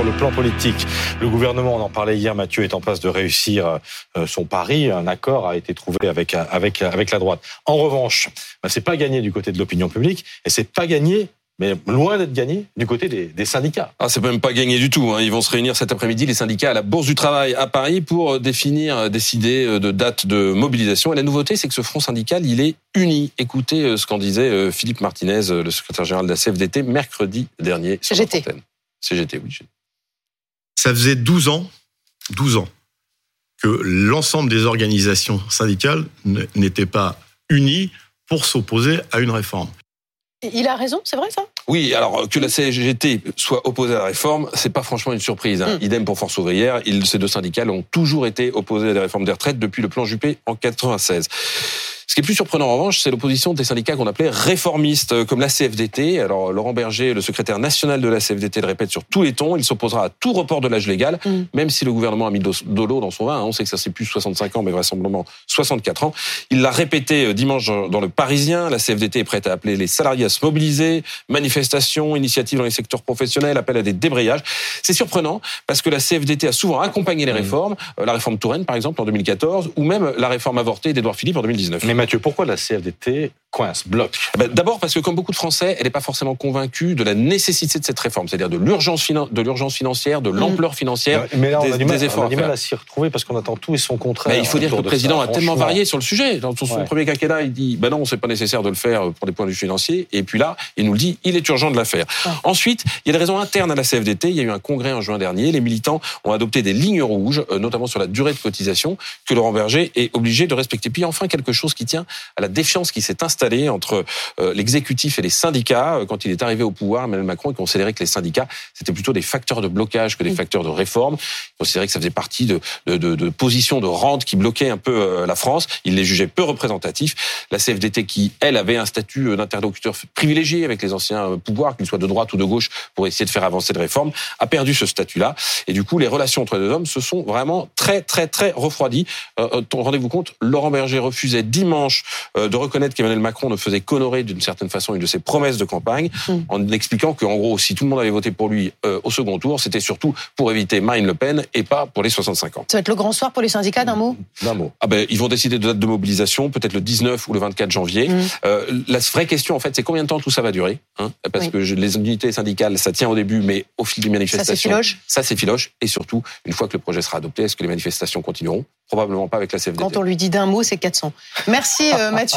sur le plan politique. Le gouvernement, on en parlait hier, Mathieu est en passe de réussir euh, son pari. Un accord a été trouvé avec, avec, avec la droite. En revanche, bah, c'est pas gagné du côté de l'opinion publique et c'est pas gagné mais loin d'être gagné du côté des, syndicats. Ah, c'est même pas gagné du tout. Hein. Ils vont se réunir cet après-midi, les syndicats, à la Bourse du Travail à Paris pour euh, définir, euh, décider de date de mobilisation. Et la nouveauté, c'est que ce front syndical, il est uni. Écoutez ce qu'en disait Philippe Martinez, le secrétaire général de la CFDT, mercredi dernier. Sur CGT. CGT, oui. Ça faisait 12 ans, 12 ans, que l'ensemble des organisations syndicales n'étaient pas unies pour s'opposer à une réforme. Il a raison, c'est vrai ça? Oui, alors que la CGT soit opposée à la réforme, c'est pas franchement une surprise. Hein. Hmm. Idem pour Force ouvrière. ces deux syndicats ont toujours été opposés à des réformes des retraites depuis le plan Juppé en 96. Ce qui est plus surprenant en revanche, c'est l'opposition des syndicats qu'on appelait réformistes, euh, comme la CFDT. Alors Laurent Berger, le secrétaire national de la CFDT, le répète sur tous les tons, il s'opposera à tout report de l'âge légal, mm. même si le gouvernement a mis de l'eau dans son vin. Hein. On sait que ça c'est plus 65 ans, mais vraisemblablement 64 ans. Il l'a répété euh, dimanche dans le Parisien. La CFDT est prête à appeler les salariés à se mobiliser, manifestations, initiatives dans les secteurs professionnels, appel à des débrayages. C'est surprenant parce que la CFDT a souvent accompagné les mm. réformes, euh, la réforme Touraine par exemple en 2014, ou même la réforme avortée d'Edouard Philippe en 2019. Mathieu, pourquoi la CFDT coince, bloque ben, D'abord parce que comme beaucoup de Français, elle n'est pas forcément convaincue de la nécessité de cette réforme, c'est-à-dire de l'urgence de l'urgence financière, de l'ampleur financière mais là, on a du mal, efforts. On a du mal à s'y retrouver parce qu'on attend tout et son contraire. il faut dire que le président a tellement varié sur le sujet. Dans son premier quinquennat, il dit ben non, c'est pas nécessaire de le faire pour des points de vue financiers. Et puis là, il nous le dit, il est urgent de la faire. Ensuite, il y a des raisons internes à la CFDT. Il y a eu un congrès en juin dernier. Les militants ont adopté des lignes rouges, euh, notamment sur la durée de cotisation, que Laurent Berger est obligé de respecter. Puis enfin, quelque chose qui tient à la défiance qui s'est installée entre euh, l'exécutif et les syndicats. Euh, quand il est arrivé au pouvoir, Emmanuel Macron considérait que les syndicats, c'était plutôt des facteurs de blocage que des facteurs de réforme. Il considérait que ça faisait partie de, de, de, de positions de rente qui bloquaient un peu euh, la France. Il les jugeait peu représentatifs. La CFDT, qui, elle, avait un statut d'interlocuteur privilégié avec les anciens pouvoirs, qu'ils soient de droite ou de gauche, pour essayer de faire avancer les réformes, a perdu ce statut-là. Et du coup, les relations entre les deux hommes se sont vraiment très, très, très refroidies. Rendez-vous compte, Laurent Berger refusait dimanche de reconnaître qu'Emmanuel Macron ne faisait qu'honorer d'une certaine façon une de ses promesses de campagne, mm. en expliquant qu'en gros, si tout le monde avait voté pour lui euh, au second tour, c'était surtout pour éviter Marine Le Pen et pas pour les 65 ans. Ça va être le grand soir pour les syndicats, d'un mot? D'un mot. Ah ben, ils vont décider de date de mobilisation, peut-être le 19 ou le 24 janvier. Mm. Euh, la vraie question, en fait, c'est combien de temps tout ça va durer hein? Parce que les unités syndicales, ça tient au début, mais au fil des manifestations... Ça, c'est filoche Ça, c'est filoche. Et surtout, une fois que le projet sera adopté, est-ce que les manifestations continueront? Probablement pas avec la CFDT. Quand on lui dit d'un mot, c'est 400. Merci euh, Mathieu.